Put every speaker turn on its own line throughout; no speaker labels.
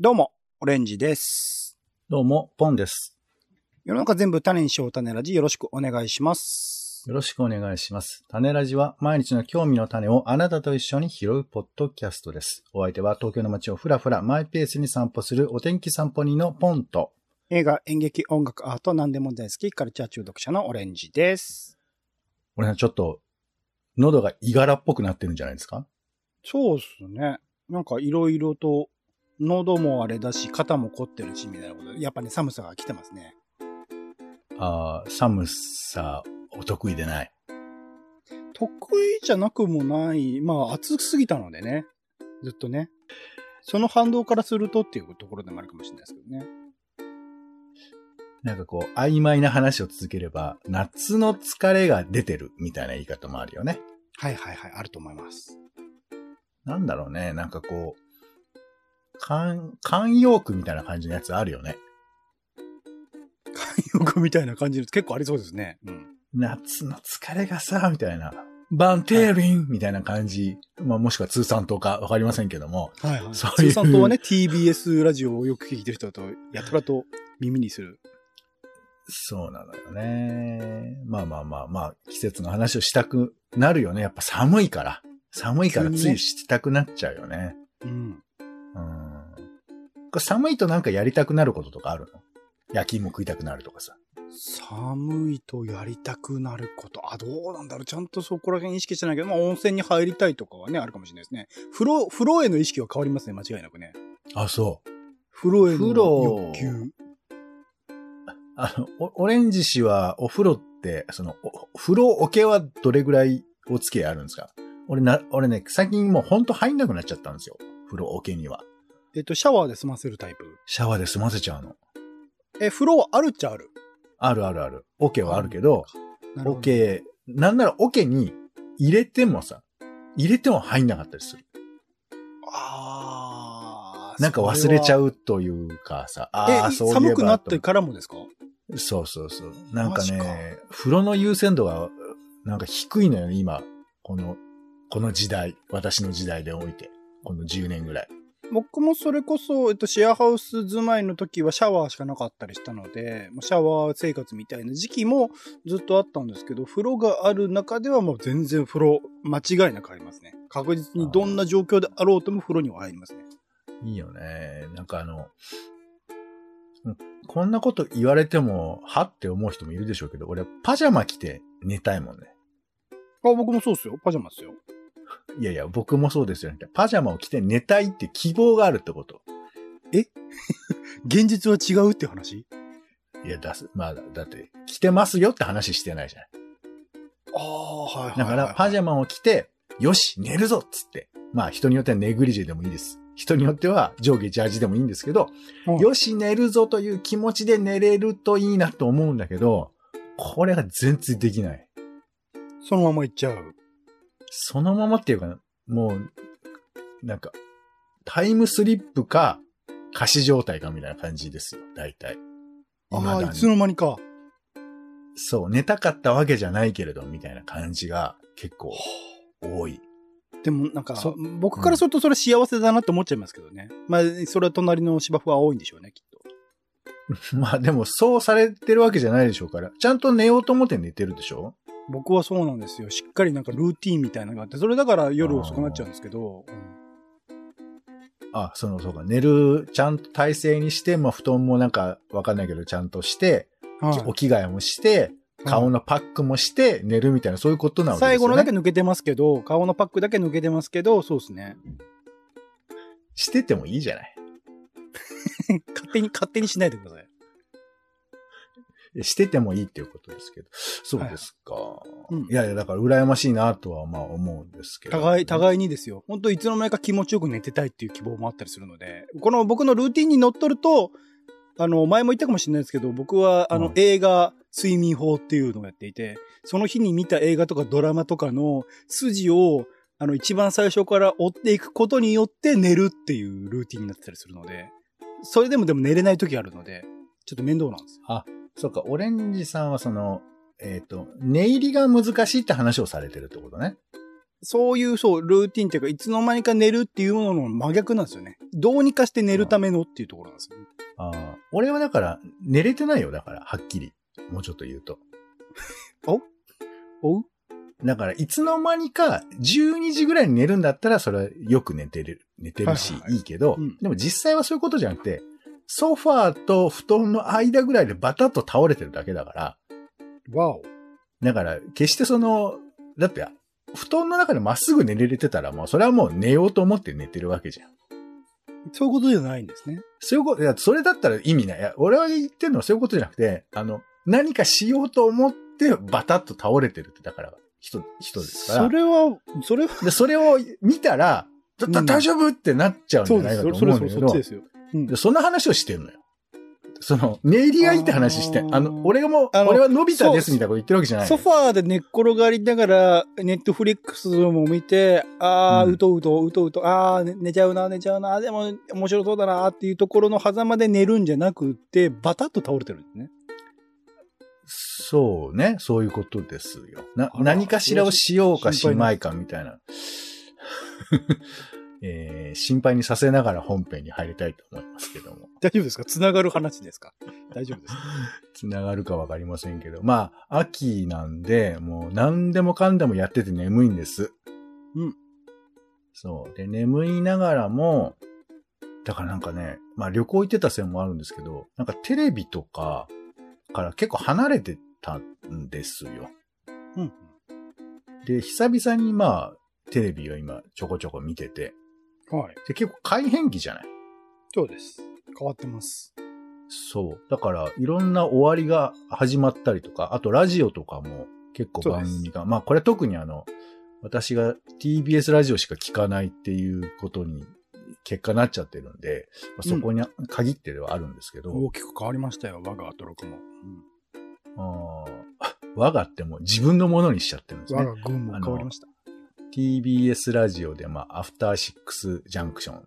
どうも、オレンジです。
どうも、ポンです。
世の中全部種にしよう種ラジよろしくお願いします。
よろしくお願いします。種ラジは毎日の興味の種をあなたと一緒に拾うポッドキャストです。お相手は東京の街をふらふらマイペースに散歩するお天気散歩人のポンと。
映画、演劇、音楽、アート、何でも大好き、カルチャー中毒者のオレンジです。
俺はちょっと、喉がいがらっぽくなってるんじゃないですか？
そうっすね。なんかいろいろと、喉もあれだし、肩も凝ってるし、みたいなことで。やっぱね、寒さが来てますね。
あー寒さ、お得意でない。
得意じゃなくもない。まあ、暑すぎたのでね。ずっとね。その反動からするとっていうところでもあるかもしれないですけどね。
なんかこう、曖昧な話を続ければ、夏の疲れが出てるみたいな言い方もあるよね。
はいはいはい、あると思います。
なんだろうね、なんかこう、慣、慣用句みたいな感じのやつあるよね。
慣用句みたいな感じの結構ありそうですね。うん。
夏の疲れがさ、みたいな。バンテーリンみたいな感じ。まあもしくは通算とかわかりませんけども。
はいはい。
そういう
通算とはね、TBS ラジオをよく聞いてる人だと、やたらと耳にする。
そうなのよね。まあまあまあまあ、季節の話をしたくなるよね。やっぱ寒いから。寒いからついしたくなっちゃうよね。
うん。
うん。寒いとなんかやりたくなることとかあるの？焼き芋食いたくなるとかさ。
寒いとやりたくなること。あ、どうなんだろう。ちゃんとそこら辺意識してないけど、まあ温泉に入りたいとかはね、あるかもしれないですね。風呂、風呂への意識は変わりますね、間違いなくね。
あ、そう。
風呂への欲求。
あの、おオレンジ氏はお風呂って、その、お風呂桶はどれぐらいお付き合いあるんですか？俺な、俺ね、最近もうほんと入んなくなっちゃったんですよ。風呂桶には。
えっと、シャワーで済ませるタイプ。
シャワーで済ませちゃうの。
え、風呂はあるっちゃある。
あるあるある。桶はあるけど、
なるほど。
桶、なんなら桶に入れてもさ、入れても入んなかったりする。
あー
なんか忘れちゃ
う。
うというかさ、ああ、
え、
そういえば
寒くなって
と
からもですか？
そうそうそう。なんか
マジか
ね、風呂の優先度が、なんか低いのよ、今。この、この時代。私の時代でおいて。この10年ぐらい。
僕もそれこそ、えっと、シェアハウス住まいの時はシャワーしかなかったりしたので、まあシャワー生活みたいな時期もずっとあったんですけど、風呂がある中ではもう全然風呂、間違いなくありますね。確実にどんな状況であろうとも風呂には入りますね。
いいよね。なんかあの、うんこんなこと言われても、はって思う人もいるでしょうけど、俺パジャマ着て寝たいもんね。
あ、僕もそうっすよ。パジャマっすよ。
いやいや、僕もそうですよね。パジャマを着て寝たいって希望があるってこと。
現実は違うって話？
いや、だす、まあ、だって、着てますよって話してないじゃない。
ああ、はいはいはい、
だから、パジャマを着て、よし、寝るぞっつって。まあ、人によってはネグリジェでもいいです。人によっては上下ジャージでもいいんですけど、
マ
よし、寝るぞという気持ちで寝れるといいなと思うんだけど、これが全然できない。
そのまま行っちゃう。
そのままっていうか、もう、なんか、タイムスリップか、仮死状態かみたいな感じですよ、大体。
ああ、いつの間にか。
そう、寝たかったわけじゃないけれど、みたいな感じが結構多い。
でもなんか
そ、
僕からするとそれ幸せだなって思っちゃいますけどね。まあ、それは隣の芝生は多いんでしょうね、きっと。
まあでも、そうされてるわけじゃないでしょうから。ちゃんと寝ようと思って寝てるでしょ？
僕はそうなんですよ。しっかりなんかルーティーンみたいなのがあって、それだから夜遅くなっちゃうんですけど、うん
あ、その、そうか、寝る、ちゃんと体勢にして、まあ布団もなんかわかんないけど、ちゃんとして、
はい
お着替えもして、顔のパックもして、寝るみたいな、そういうことなわけですよね。
最後のだけ抜けてますけど、顔のパックだけ抜けてますけど、そうですね。
しててもいいじゃない。
勝手に、勝手にしないでください。
しててもいいっていうことですけど。そうですか。
うん
いやいや、だから羨ましいなとはまあ思うんですけど。
互い、互いにですよ。本当いつの間にか気持ちよく寝てたいっていう希望もあったりするので、この僕のルーティンにのっとると、あの、前も言ったかもしれないですけど、僕は、あの、
うん
映画、睡眠法っていうのをやっていて、その日に見た映画とかドラマとかの筋を、あの、一番最初から追っていくことによって寝るっていうルーティンになってたりするので、それでもでも寝れない時あるので、ちょっと面倒なんですよ。
そうか、オレンジさんはその、えっ、と、寝入りが難しいって話をされてるってことね。
そういう、そう、ルーティンっていうか、いつの間にか寝るっていうものの真逆なんですよね。どうにかして寝るためのっていうところなんですよね。
ああ。俺はだから、寝れてないよ、だから、はっきり。もうちょっと言うと。
お？う
だから、いつの間にか、12時ぐらいに寝るんだったら、それはよく寝てる、寝てるし、
はいはい
けど、
うん
でも実際はそういうことじゃなくて、ソファーと布団の間ぐらいでバタッと倒れてるだけだから、
わお。
だから、決してその、だって、布団の中でまっすぐ寝れてたら、もう、それはもう寝ようと思って寝てるわけじゃん。
そういうことじゃないんですね。
そういうこと、いや、それだったら意味ない。いや、俺は言ってるのはそういうことじゃなくて、あの、何かしようと思ってバタッと倒れてるって、だから、人、人ですから。
それは、それは、
で、それを見たら、だだ
うん
大丈夫ってなっちゃうんじ。ゃないかと
それ、それ、それ、そ
思うんだけど、
っちですよ。うん
でそんな話をしてるのよ。その、寝入りがいいって話して、
あ
の、俺がもう、
あの
俺はのび太ですみたいなこと言ってるわけじゃないの
ソファーで寝っ転がりながら、ネットフリックスも見て、あー、
うん
うとうと、うとうと、あー、ね寝ちゃうな、寝ちゃうな、でも面白そうだなっていうところの狭間で寝るんじゃなくって、バタッと倒れてるんですね。
そうね、そういうことですよ。な
あ、ら
何かしらをしようかしまいかみたいな。えー心配にさせながら本編に入りたいと思いますけども。
大丈夫ですか？繋がる話ですか？大丈夫です。
つながるかわかりませんけど。まあ、秋なんで、もう何でもかんでもやってて眠いんです。
うん。
そう。で、眠いながらも、だからなんかね、まあ旅行行ってたせいもあるんですけど、なんかテレビとかから結構離れてたんですよ。
うん。
で、久々にまあ、テレビを今ちょこちょこ見てて、
はい。
で結構改変期じゃない？
そうです。変わってます。
そう。だから、いろんな終わりが始まったりとか、あとラジオとかも結構番組が、まあこれ特にあの、私が TBS ラジオしか聞かないっていうことに結果なっちゃってるんで、まあそこに限ってではあるんですけど、
大きく変わりましたよ、我がアトロクも。
あー我がってもう自分のものにしちゃってるんですね。
我が軍も変わりました。
TBS ラジオで、まあ、アフターシックスジャンクションっ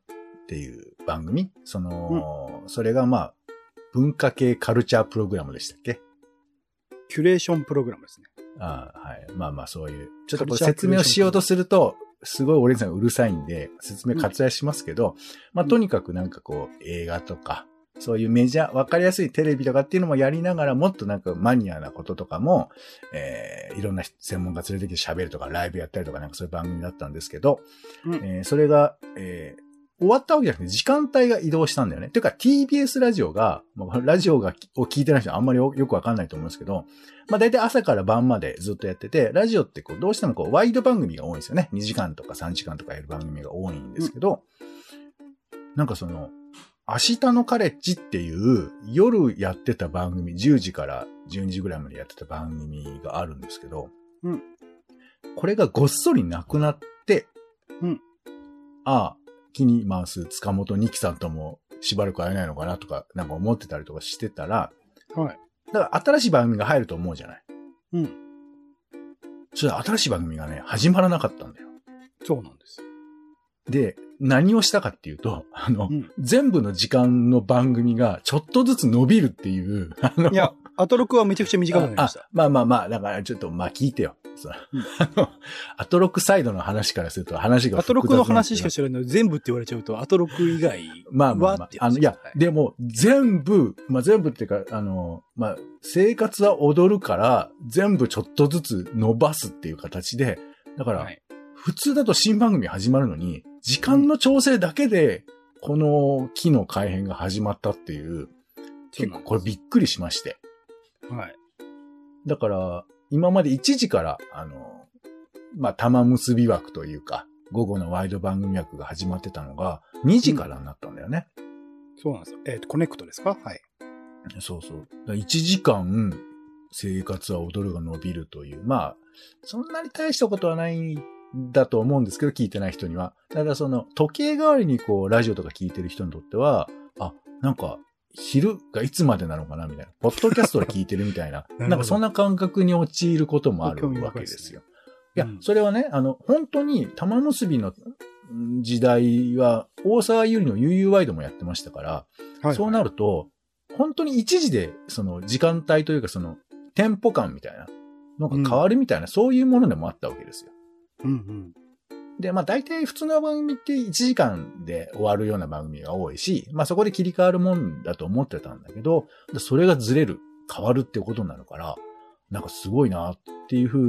ていう番組その、それがまあ、文化系カルチャープログラムでしたっけ？
キュレーションプログラムですね。
ああはい。まあまあそういう。ちょっと説明をしようとすると、すごいオレンジさんがうるさいんで、説明割愛しますけど、まあとにかくなんかこう、映画とか、そういうメジャー、わかりやすいテレビとかっていうのもやりながら、もっとなんかマニアなこととかも、えー、いろんな専門家連れてきて喋るとか、ライブやったりとか、なんかそういう番組だったんですけど、
うん
えーそれが、えー終わったわけじゃなくて、時間帯が移動したんだよね。ていうか、TBS ラジオが、ラジオがを聞いてない人はあんまりよよくわかんないと思うんですけど、まあ大体朝から晩までずっとやってて、ラジオってこうどうしてもこうワイド番組が多いんですよね。2時間とか3時間とかやる番組が多いんですけど、なんかその、明日のカレッジっていう夜やってた番組、10時から12時ぐらいまでやってた番組があるんですけど、
うん
これがごっそりなくなって、
うん
ああ、気に回す塚本二木さんともしばらく会えないのかなとか、なんか思ってたりとかしてたら、
はい。
だから新しい番組が入ると思うじゃない。
うん。
それ新しい番組がね、始まらなかったんだよ。
そうなんです。
で、何をしたかっていうと、あの、
うん
全部の時間の番組がちょっとずつ伸びるっていう、あの、
いや、アトロクはめちゃくちゃ短くなりまし
あ
た。
まあまあまあ、だからちょっと、まあ聞いてよ。そう
うん
あの、アトロックサイドの話からすると話が
アトロクの話しか
知
知らないので、全部って言われちゃうと、アトロク以外
まあまあまあ。あの、いや、
で、
でも、全部、まあ全部っていうか、あの、まあ、生活は踊るから、全部ちょっとずつ伸ばすっていう形で、だから、
はい
普通だと新番組始まるのに、時間の調整だけで、この機の改変が始まったっていう、結構これびっくりしまして。
はい。
だから、今まで1時から、あの、まあ、玉結び枠というか、午後のワイド番組枠が始まってたのが、2時からになったんだよね。
そうなんですよ。えっ、と、コネクトですか？はい。
そうそう。だから1時間、生活は踊るが伸びるという。まあ、そんなに大したことはないんだと思うんですけど、聞いてない人には。ただその、時計代わりにこう、ラジオとか聞いてる人にとっては、あ、なんか、昼がいつまでなのかなみたいな。ポッドキャストで聞いてるみたいな。
ほど
なんかそんな感覚に陥ることもあるわけですよ。いや
うん、
それはね、あの、本当に玉結びのん時代は、大沢優里の UU ワイドもやってましたから、
はい。
そうなると、本当に一時で、その時間帯というかその、テンポ感みたいなのが変わるみたいな、そういうものでもあったわけですよ。
うんうん。
で、まあ大体普通の番組って1時間で終わるような番組が多いし、まあそこで切り替わるもんだと思ってたんだけど、それがずれる、変わるってことになるから、なんかすごいなっていう風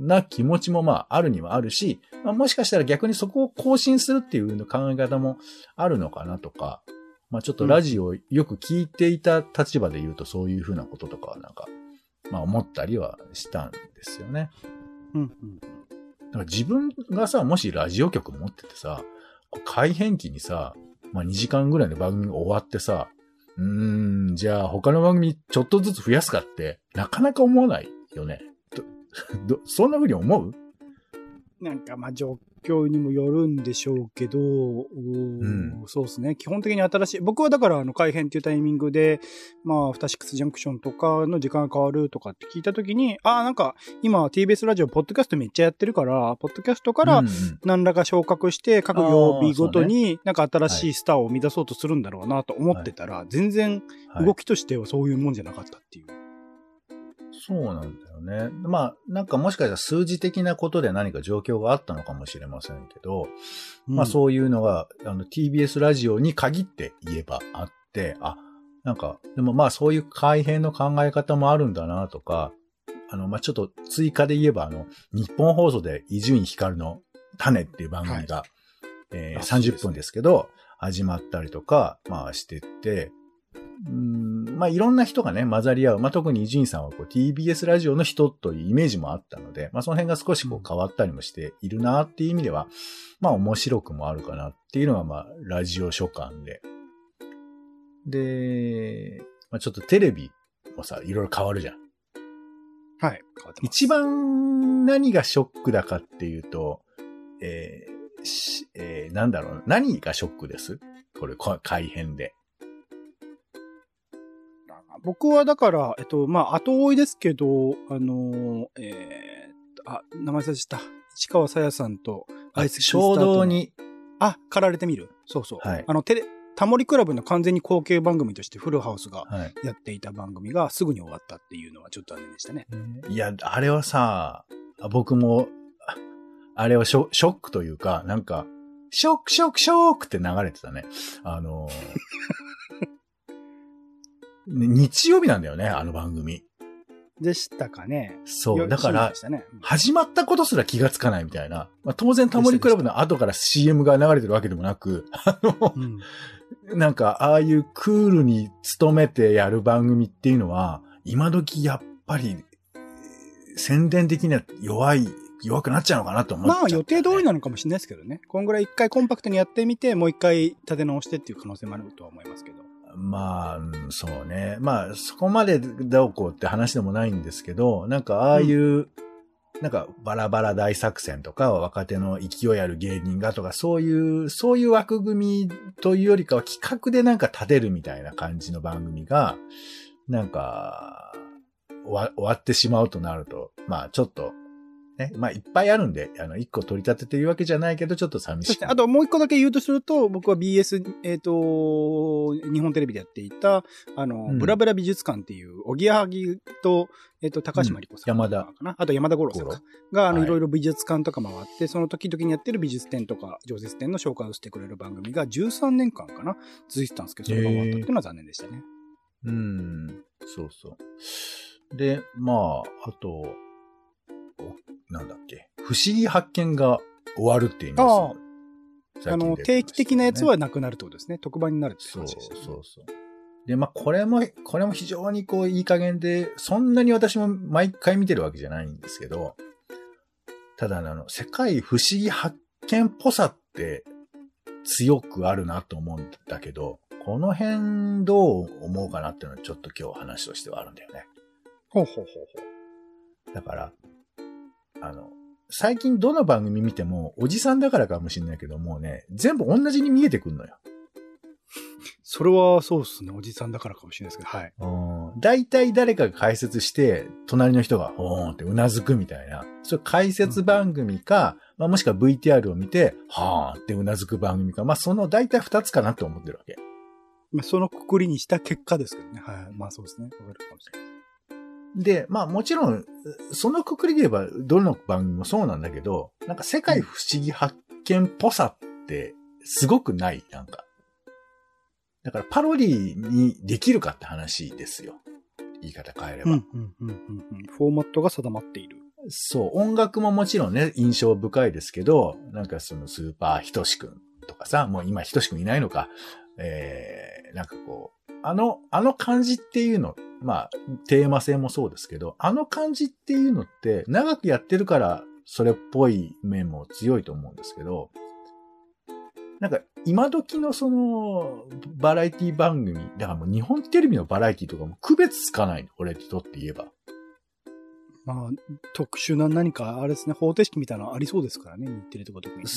な気持ちもまああるにはあるし、まあ、もしかしたら逆にそこを更新するっていう考え方もあるのかなとか、まあちょっとラジオをよく聞いていた立場で言うとそういう風なこととかはなんか、まあ思ったりはしたんですよね。
うんうん。
だか自分がさ、もしラジオ局持っててさ、改変期にさ、まあ2時間ぐらいの番組終わってさ、うーん、じゃあ他の番組ちょっとずつ増やすかって、なかなか思わないよね。ど、どそんな風に思う？
なんかまあ状況にもよるんでしょうけど、おー
ん
そうですね。基本的に新しい。僕はだからあの改編っていうタイミングで、まあ、アフターシックスジャンクションとかの時間が変わるとかって聞いたときに、ああ、なんか今 TBS ラジオ、ポッドキャストめっちゃやってるから、ポッドキャストから何らか昇格して、各曜日ごとになんか新しいスターを生み出そうとするんだろうなと思ってたら、全然
はい
動きとしてはそういうもんじゃなかったっていう。
そうなんだよね。まあ、なんかもしかしたら数字的なことで何か状況があったのかもしれませんけど、まあそういうのが、あの TBS ラジオに限って言えばあって、あ、なんか、でもまあそういう改変の考え方もあるんだなとか、あの、まあちょっと追加で言えば、あの、日本放送で伊集院光の種っていう番組が、えー
あそうですね
30分ですけど、始まったりとか、まあしてって、うんまあいろんな人がね、混ざり合う。まあ特に伊集院さんはこう TBS ラジオの人というイメージもあったので、まあその辺が少しこう変わったりもしているなっていう意味では、まあ面白くもあるかなっていうのがまあラジオ書簡で。で、まあちょっとテレビもさ、いろいろ変わるじゃん。
はい。
一番何がショックだかっていうと、えーしえーなんだろうな、何がショックです？これ、こ改編で。
僕はだから、えっと、まあ、後追いですけど、あのーえーあ、名前忘れちゃった。市川さやさんと、アイスクリームスター
衝動。に、
あ、駆られてみるそうそう。
はい
あの、テレ、タモリクラブの完全に後継番組としてフルハウスが
はい。
やっていた番組がすぐに終わったっていうのはちょっと残念でしたね。
いや、あれはさ、僕も、ああれはショックというか、なんか、ショック、ショック、ショックって流れてたね。あの 日曜日なんだよね、あの番組。
でしたかね。
そう。
よ
だから。始まったことすら気がつかないみたいな。まあ、当然タモリクラブの後から CM が流れてるわけでもなく、あの
う、ん。
なんか、ああいうクールに努めてやる番組っていうのは、今時やっぱり、えー宣伝的には弱い、弱くなっちゃうのかなと思っちゃ
まあ予定通りなのかもしれないですけどね。こんぐらい一回コンパクトにやってみて、もう一回立て直してっていう可能性もあるとは思いますけど。
まあ、うんそうね。まあ、そこまでどうこうって話でもないんですけど、なんかああいう、なんかバラバラ大作戦とか、若手の勢いある芸人がとか、そういう、そういう枠組みというよりかは企画でなんか立てるみたいな感じの番組が、なんか、終わ終わってしまうとなると、まあちょっと、ね、まあいっぱいあるんで、あの、一個取り立ててるわけじゃないけど、ちょっと寂しく
そして、あともう一個だけ言うとすると、僕は BS、えっ、と、日本テレビでやっていた、あの、
うん。
ブラブラ美術館っていう、おぎやはぎと、えっ、と、高島理子さん、
うん。山田。
かな。あと山田五郎さんか。が、あの、
はい。
いろいろ美術館とか回って、その時々にやってる美術展とか、常設展の紹介をしてくれる番組が13年間かな、続いてたんですけど、それが終わったっていうのは残念でしたね。
うん、そうそう。で、まあ、あと、おなんだっけ、不思議発見が終わるっていうニュース
あの、定期的なやつはなくなるってことですね。特番になるって
そう
話でしたね。
そうそう。で、まあ、これも、これも非常にこう、いい加減で、そんなに私も毎回見てるわけじゃないんですけど、ただ、あの、世界不思議発見っぽさって強くあるなと思うんだけど、この辺どう思うかなっていうのはちょっと今日話としてはあるんだよね。
ほうほうほうほう。
だから、最近どの番組見ても、おじさんだからかもしれないけど、もうね、全部同じに見えてくんのよ。
それはそうですね。おじさんだからかもしれないですけど、はい。
うん大体誰かが解説して、隣の人が、ほーんってうなずくみたいな。それ解説番組か、まあ、もしくは VTR を見て、はーんってうなずく番組か。まあ、その大体二つかなって思ってるわけ。
まあ、そのくくりにした結果ですけどね。はい。まあそうですね。わかるかもしれない。
で、まあもちろん、そのくくりで言えば、どの番組もそうなんだけど、なんか世界不思議発見っぽさってすごくないなんか。だからパロディにできるかって話ですよ。言い方変えれば。
フォーマットが定まっている。
そう、音楽ももちろんね、印象深いですけど、なんかそのスーパーひとしくんとかさ、もう今ひとしくんいないのか、えー、なんかこう、あの、あの感じっていうの、まあ、テーマ性もそうですけど、あの感じっていうのって長くやってるからそれっぽい面も強いと思うんですけど、なんか今時のそのバラエティ番組、だからもう日本テレビのバラエティとかも区別つかないの、俺にとって言えば。
まあ、特殊な何か、あれですね、方程式みたいなのありそうですからね、日テレとか特にね。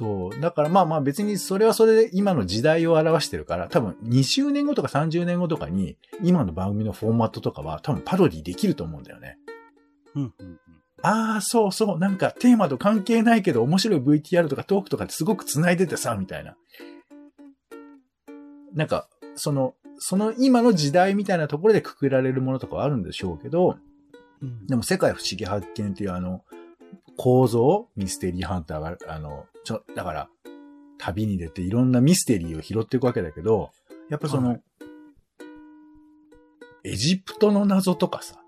そう。だからまあまあ別にそれはそれで今の時代を表してるから、多分20年後とか30年後とかに今の番組のフォーマットとかは多分パロディできると思うんだよね。
うん、うん、うん。
ああ、そうそう、なんかテーマと関係ないけど面白い VTR とかトークとかってすごく繋いでてさ、みたいな。なんか、その、その今の時代みたいなところでくくられるものとかはあるんでしょうけど、
うん
でも世界不思議発見っていうあの、構造ミステリーハンターが、あの、ちょ、だから、旅に出ていろんなミステリーを拾っていくわけだけど、やっぱその、
はい
エジプトの謎とかさ、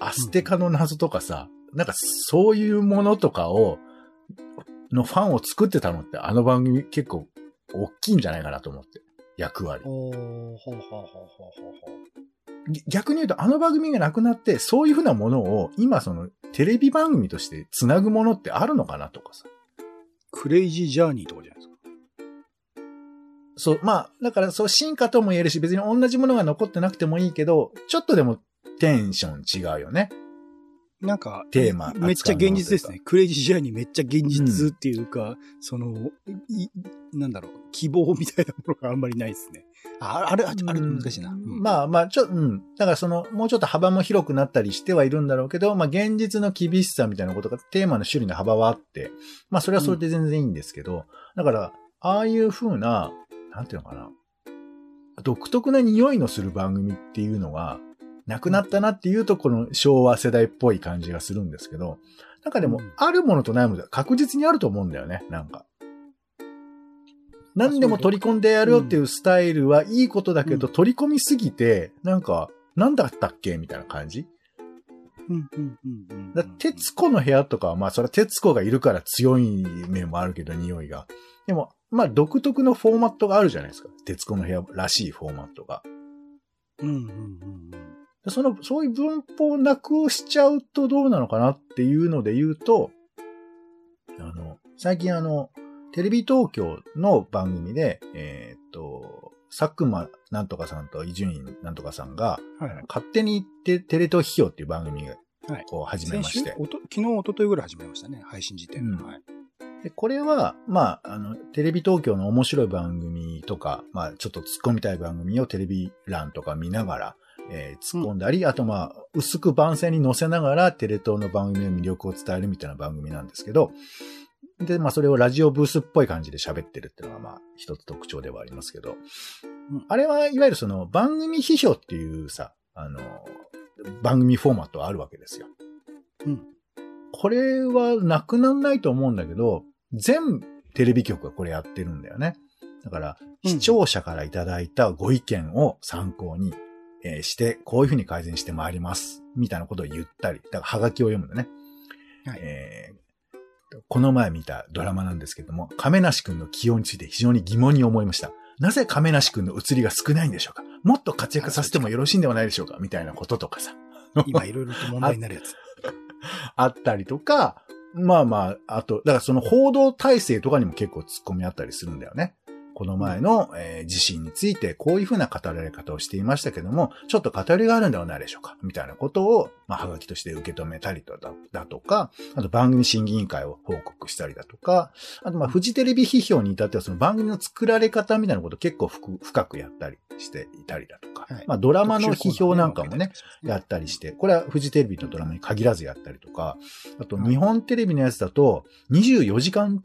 アステカの謎とかさ、なんかそういうものとかを、のファンを作ってたのってあの番組結構大きいんじゃないかなと思って。役割。
おー、ほうほうほうほうほうほう。
ぎ逆に言うと、あの番組がなくなって、そういうふうなものを、今その、テレビ番組として繋ぐものってあるのかなとかさ。
クレイジージャーニーとかじゃないですか。
そう、まあ、だからそう進化とも言えるし、別に同じものが残ってなくてもいいけど、ちょっとでもテンション違うよね。
なんか、
テーマ
めっちゃ現実ですね。クレイジージャーニーめっちゃ現実っていうか、その、い、なんだろう、希望みたいなものがあんまりないですね。あ、ある、ある、ある難しいな。うん
まあまあ、ちょ、うん。だからその、もうちょっと幅も広くなったりしてはいるんだろうけど、まあ現実の厳しさみたいなことが、テーマの種類の幅はあって、まあそれはそれで全然いいんですけど、だから、ああいう風な、なんていうのかな、独特な匂いのする番組っていうのが、なくなったなっていうと、この昭和世代っぽい感じがするんですけど、なんかでも
うん、
あるものとないものが確実にあると思うんだよね、なんか。何でも取り込んでやるよっていうスタイルはいいことだけど、
う
取り込みすぎて、なんか、なんだったっけみたいな感じ？
うん、うん、うんうん。
だ徹子の部屋とかは、まあ、それは徹子がいるから強い面もあるけど、匂いが。でも、まあ、独特のフォーマットがあるじゃないですか。徹子の部屋らしいフォーマットが。
うん、うん、うんうん。
でその、そういう文法をなくしちゃうとどうなのかなっていうので言うと、あの、最近あの、テレビ東京の番組で、えーっと、佐久間なんとかさんと伊集院なんとかさんが、
はいはい。
勝手にテテレ東批評っていう番組を始めまして。
おと昨日、一昨日ぐらい始めましたね。配信時点で。
うん
はい。
で、これは、まあ、あの、テレビ東京の面白い番組とか、まあ、ちょっと突っ込みたい番組をテレビ欄とか見ながら、えー突っ込んだり、あとまあ、薄く番宣に載せながら、テレ東の番組の魅力を伝えるみたいな番組なんですけど、で、まあ、それをラジオブースっぽい感じで喋ってるっていうのが、まあ、一つ特徴ではありますけど、
うん
あれは、いわゆるその、番組批評っていうさ、あの、番組フォーマットあるわけですよ。
うん。
これはなくならないと思うんだけど、全テレビ局がこれやってるんだよね。だから、
うん
視聴者からいただいたご意見を参考に、えーして、こういうふうに改善してまいります。みたいなことを言ったり、だから、はがきを読むんだね。
はい。
えーこの前見たドラマなんですけども、亀梨くんの起用について非常に疑問に思いました。なぜ亀梨くんの映りが少ないんでしょうか？もっと活躍させてもよろしいんではないでしょうか？みたいなこととかさ。
今いろいろと問題になるやつ。
あったりとか、まあまあ、あと、だからその報道体制とかにも結構突っ込みあったりするんだよね。この前の、えー地震についてこういうふうな語られ方をしていましたけども、ちょっと偏りがあるんではないでしょうか？みたいなことを、まあ、はがきとして受け止めたりとだだとか、あと番組審議委員会を報告したりだとか、あとまあ、フジテレビ批評に至ってはその番組の作られ方みたいなことを結構深深くやったりしていたりだとか、
はい。
まあ、ドラマの批評なんかもね、や
っ
ったりして、これはフジテレビのドラマに限らずやったりとか、あと
はい。
日本テレビのやつだと、24時間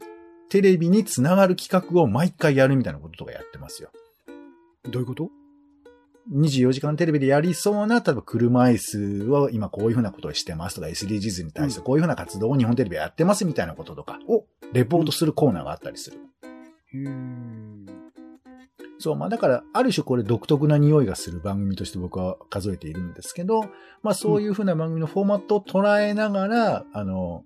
テレビにつながる企画を毎回やるみたいなこととかやってますよ。
どういうこと
？24時間テレビでやりそうな、例えば車椅子は今こういうふうなことをしてますとか、SDGs に対してこういうふうな活動を日本テレビはやってますみたいなこととかをレポートするコーナーがあったりする。
へー
そう、まあだから、ある種これ独特な匂いがする番組として僕は数えているんですけど、まあそういうふうな番組のフォーマットを捉えながら、あの、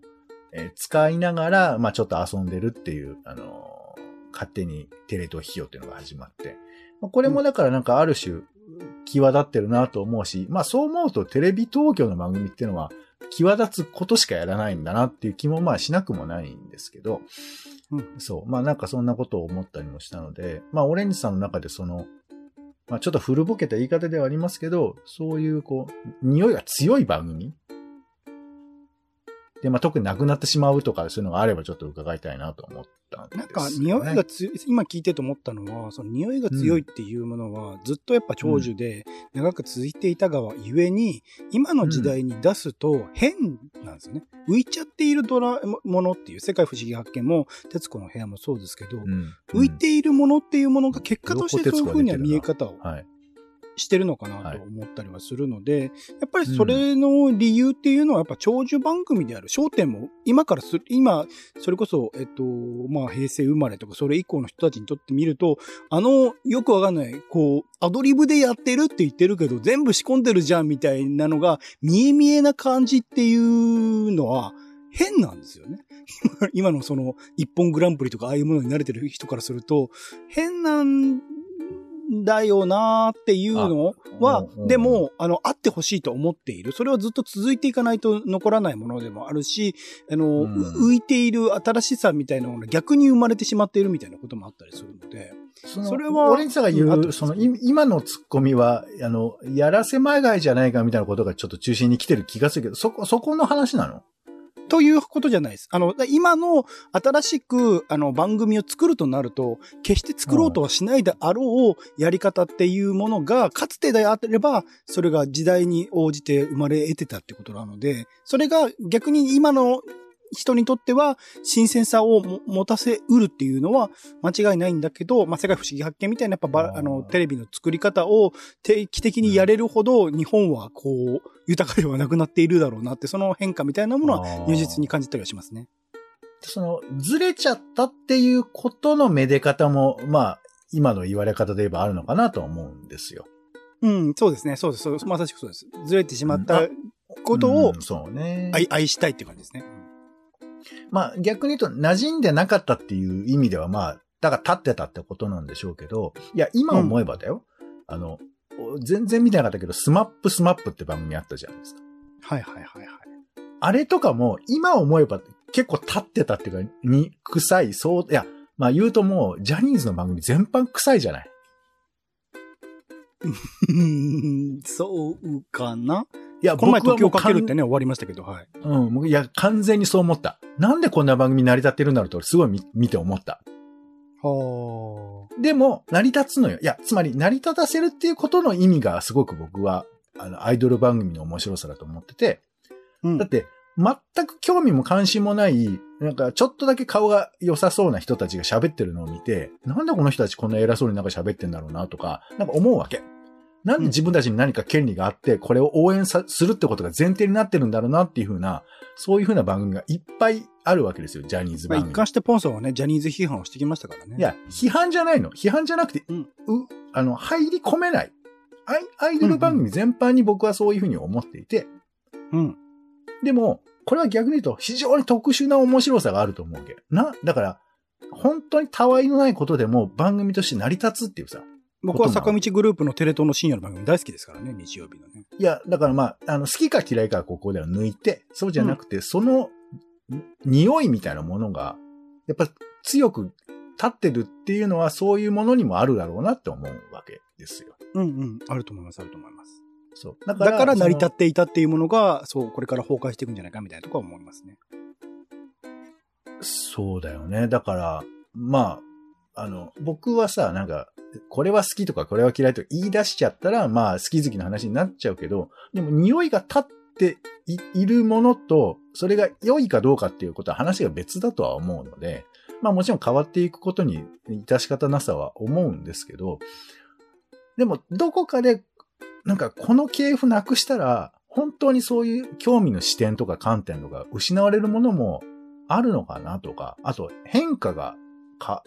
えー使いながら、まあちょっと遊んでるっていう、あの、勝手にテレ東費用っていうのが始まって、まあこれもだからなんかある種、際立ってるなと思うし、まあそう思うとテレビ東京の番組っていうのは、際立つことしかやらないんだなっていう気もまあしなくもないんですけど、
うん。
そう。まあなんかそんなことを思ったりもしたので、まあオレンジさんの中でその、まあちょっと古ぼけた言い方ではありますけど、そういうこう、匂いが強い番組で、まあ特になくなってしまうとかそういうのがあればちょっと伺いたいなと思ったんですよ、ね。
なんか、匂いがつ、今聞いてて思ったのは、その匂いが強いっていうものは、ずっとやっぱ長寿で長く続いていたがゆえに、今の時代に出すと変なんですよね。浮いちゃっているドラものっていう、世界不思議発見も、徹子の部屋もそうですけど、
うん、
浮いているものっていうものが結果としてそういう風には見え方を
はい。
してるのかなと思ったりはするので、やっぱりそれの理由っていうのはやっぱ長寿番組である。焦点も今からする、今、それこそ、えっと、まあ平成生まれとかそれ以降の人たちにとってみると、あの、よくわかんない、こう、アドリブでやってるって言ってるけど、全部仕込んでるじゃんみたいなのが、見え見えな感じっていうのは、変なんですよね。今のその、一本グランプリとかああいうものに慣れてる人からすると、変なんだよなーっていうのはでも、あの、あってほしいと思っている。それはずっと続いていかないと残らないものでもあるし、あの、
うん
浮いている新しさみたいなものが逆に生まれてしまっているみたいなこともあったりするので、
そ
それは
オレンジさんが言う、その、い今のツッコミは、あの、やらせまがいじゃないかみたいなことがちょっと中心に来てる気がするけど、そこ、そこの話なの
ということじゃないです。あの、今の新しく、あの、番組を作るとなると、決して作ろうとはしないであろうやり方っていうものが、かつてであれば、それが時代に応じて生まれ得てたってことなので、それが逆に今の人にとっては新鮮さをも持たせうるっていうのは間違いないんだけど、まあ、世界不思議発見みたいなやっぱば
あ
のテレビの作り方を定期的にやれるほど日本はこう豊かではなくなっているだろうなってその変化みたいなものは如実に感じたりはしますね。
その、ずれちゃったっていうことのめで方も、まあ、今の言われ方で言えばあるのかなとは思うんですよ。
うん、そうですね。そうです。まさしくそうです。ずれてしまった
うん
ことを
うんそうね。
愛愛したいっていう感じですね。
まあ逆に言うと馴染んでなかったっていう意味ではまあ、だから立ってたってことなんでしょうけど、いや、今思えばだよ。あの、全然見てなかったけど、スマップスマップって番組あったじゃないですか。
はいはいはいはい。
あれとかも、今思えば結構立ってたっていうか、に、臭い、そう、いや、まあ言うともう、ジャニーズの番組全般臭いじゃない。
う んそうかな？い
や、
この前時をかけるってね、終わりましたけど、はい。
うん、いや、完全にそう思った。なんでこんな番組成り立ってるんだろうと、すごい見見て思った。
は
でも、成り立つのよ。いや、つまり、成り立たせるっていうことの意味がすごく僕は、あの、アイドル番組の面白さだと思ってて、
うん
だって、全く興味も関心もない、なんか、ちょっとだけ顔が良さそうな人たちが喋ってるのを見て、なんでこの人たちこんな偉そうになんか喋ってんだろうなとか、なんか思うわけ。なんで自分たちに何か権利があって、これを応援さするってことが前提になってるんだろうなっていうふうな、そういうふうな番組がいっぱいあるわけですよ、ジャニーズ
まあ、
番組。
一貫してポンさんはね、ジャニーズ批判をしてきましたからね。
いや、批判じゃないの。批判じゃなくて、
うん
う、あの、入り込めない。アイアイドル番組全般に僕はそういうふうに思っていて、
うん。
でも、これは逆に言うと非常に特殊な面白さがあると思うわけ。な、だから、本当にたわいのないことでも番組として成り立つっていうさ。
僕は坂道グループのテレ東の深夜の番組大好きですからね、日曜日のね。
いや、だからまあ、あの、好きか嫌いかはここでは抜いて、そうじゃなくて、その、ん匂いみたいなものが、やっぱ強く立ってるっていうのはそういうものにもあるだろうなって思うわけですよ。
うんうん。あると思います、あると思います。
そう。だ
だから成り立
っ
っていたっていうものが、そう、これから崩壊していくんじゃないかみたいなところは思いますね。
そうだよね。だから、まあ、あの、僕はさ、なんか、これは好きとかこれは嫌いとか言い出しちゃったら、まあ、好き好きの話になっちゃうけど、でも匂いが立っているものと、それが良いかどうかっていうことは話が別だとは思うので、まあもちろん変わっていくことに致し方なさは思うんですけど、でもどこかで、なんかこの系譜なくしたら、本当にそういう興味の視点とか観点とか失われるものもあるのかなとか、あと変化がか、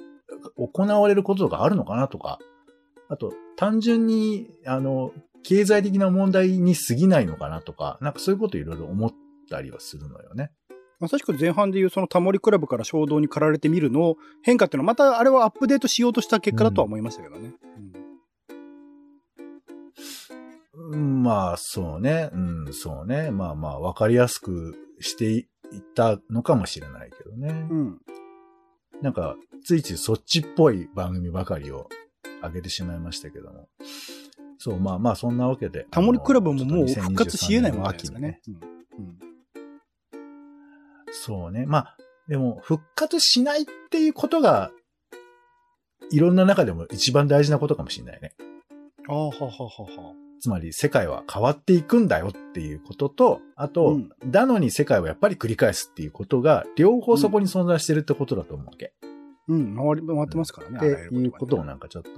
行われることがあるのかなとか、あと単純に、あの、経済的な問題に過ぎないのかなとか、なんかそういうこといろいろ思ったりはするのよね。
まさしく前半でいうそのタモリクラブから衝動に駆られてみるの変化っていうのはまたあれはアップデートしようとした結果だとは思いましたけどね。
うんまあ、そうね。うん、そうね。まあまあ、わかりやすくしていったのかもしれないけどね。
うん。うん
なんか、ついついそっちっぽい番組ばかりを上げてしまいましたけども。そう、まあまあ、そんなわけで。
タモリクラブももう復活し得ないもん
2023
ですかね
年の秋にね。。
うんうん
そうね。まあ、でも、復活しないっていうことが、いろんな中でも一番大事なことかもしれないね。
ああ、はははは。
つまり世界は変わっていくんだよっていうことと、あと、
うん
だのに世界をやっぱり繰り返すっていうことが、両方そこに存在してるってことだと思うわけ。
うん、回り、回ってますからね。
っていうことをなんかちょっと。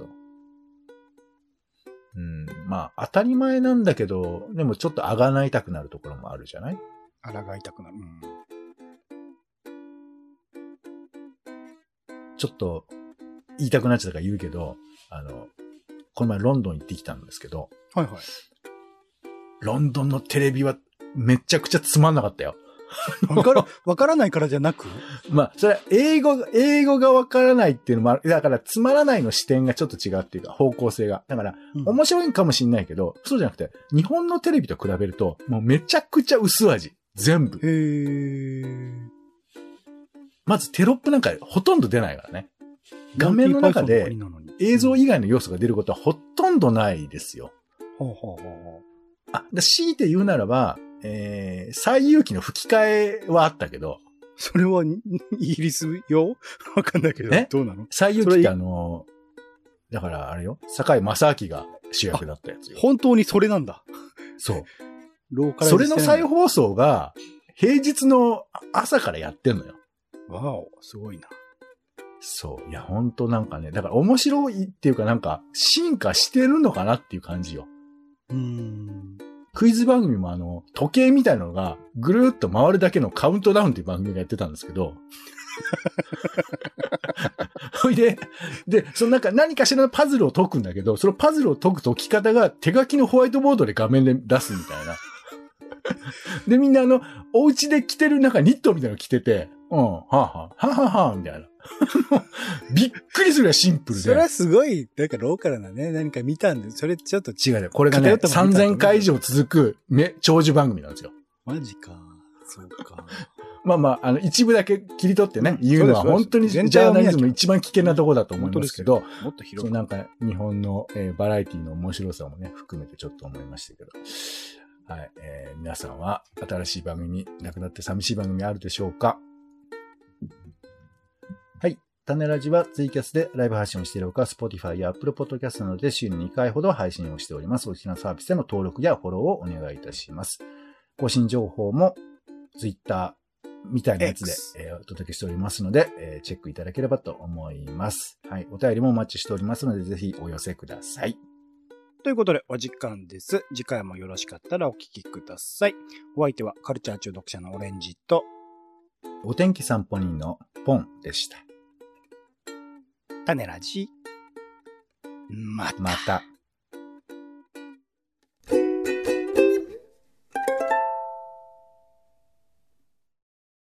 うん、まあ、当たり前なんだけど、でもちょっとあがないたくなるところもあるじゃない？
あらがいたくなる。うん。
ちょっと言いたくなっちゃったから言うけど、あの、この前ロンドン行ってきたんですけど、
はいはい。
ロンドンのテレビはめちゃくちゃつまんなかったよ。
わから、わからないからじゃなく？
まあ、それは英語が、英語がわからないっていうのもある。だから、つまらないの視点がちょっと違うっていうか、方向性が。だから、
うん
面白いかもしんないけど、そうじゃなくて、日本のテレビと比べると、もうめちゃくちゃ薄味。全部。
へー。
まずテロップなんかほとんど出ないからね。画面の中で映像以外の要素が出ることはほとんどないですよ。
ほうほうほうほ
あ、だ強いて言うならば、えー、最有機の吹き替えはあったけど、
う。それはにイギリスよ わかんないけど
え？
どうなの？
最有機ってあの、だからあれよ、坂井正明が主役だったやつよ。
本当にそれなんだ。
そう。
ローカライ
それの再放送が、平日の朝からやってんのよ。
わお、すごいな。
そう。いや、ほんとなんかね、だから面白いっていうかなんか、進化してるのかなっていう感じよ。
うーん。
クイズ番組もあの、時計みたいなのが、ぐるーっと回るだけのカウントダウンっていう番組がやってたんですけど、ほいで、で、そのなんか何かしらのパズルを解くんだけど、そのパズルを解く解き方が手書きのホワイトボードで画面で出すみたいな。で、みんなあの、お家で着てるなんかニットみたいなの着てて、うん、はあ、はあ、はあ、はあ、みたいな。びっくりするぐらいシンプルで。
それはすごい、なんかローカルなね、何か見たんで、それちょっと
違うよ。これがね、
偏ったもの見たんだ
3000回以上続く、め、長寿番組なんですよ。
マジか。そうか。
まあまあ、あの、一部だけ切り取ってね、
うん
言うのは本当にジ
全
ャーナリズムの一番危険なところだと思いますけど、
もっと
そ
広く。
うなんか日本の、えーバラエティの面白さもね、含めてちょっと思いましたけど。はい、えー皆さんは新しい番組、なくなって寂しい番組あるでしょうか？はい。種ラジはツイキャスでライブ配信をしているほか、Spotify や Apple Podcast などで週に2回ほど配信をしております。お好きなサービスでの登録やフォローをお願いいたします。更新情報も Twitter みたいなやつでえーお届けしておりますので、えーチェックいただければと思います。はい。お便りもお待ちしておりますので、ぜひお寄せください。
ということで、お時間です。次回もよろしかったらお聞きください。お相手はカルチャー中毒者のオレンジと、
お天気散歩人のポンでした。
種ラジ。また。
また。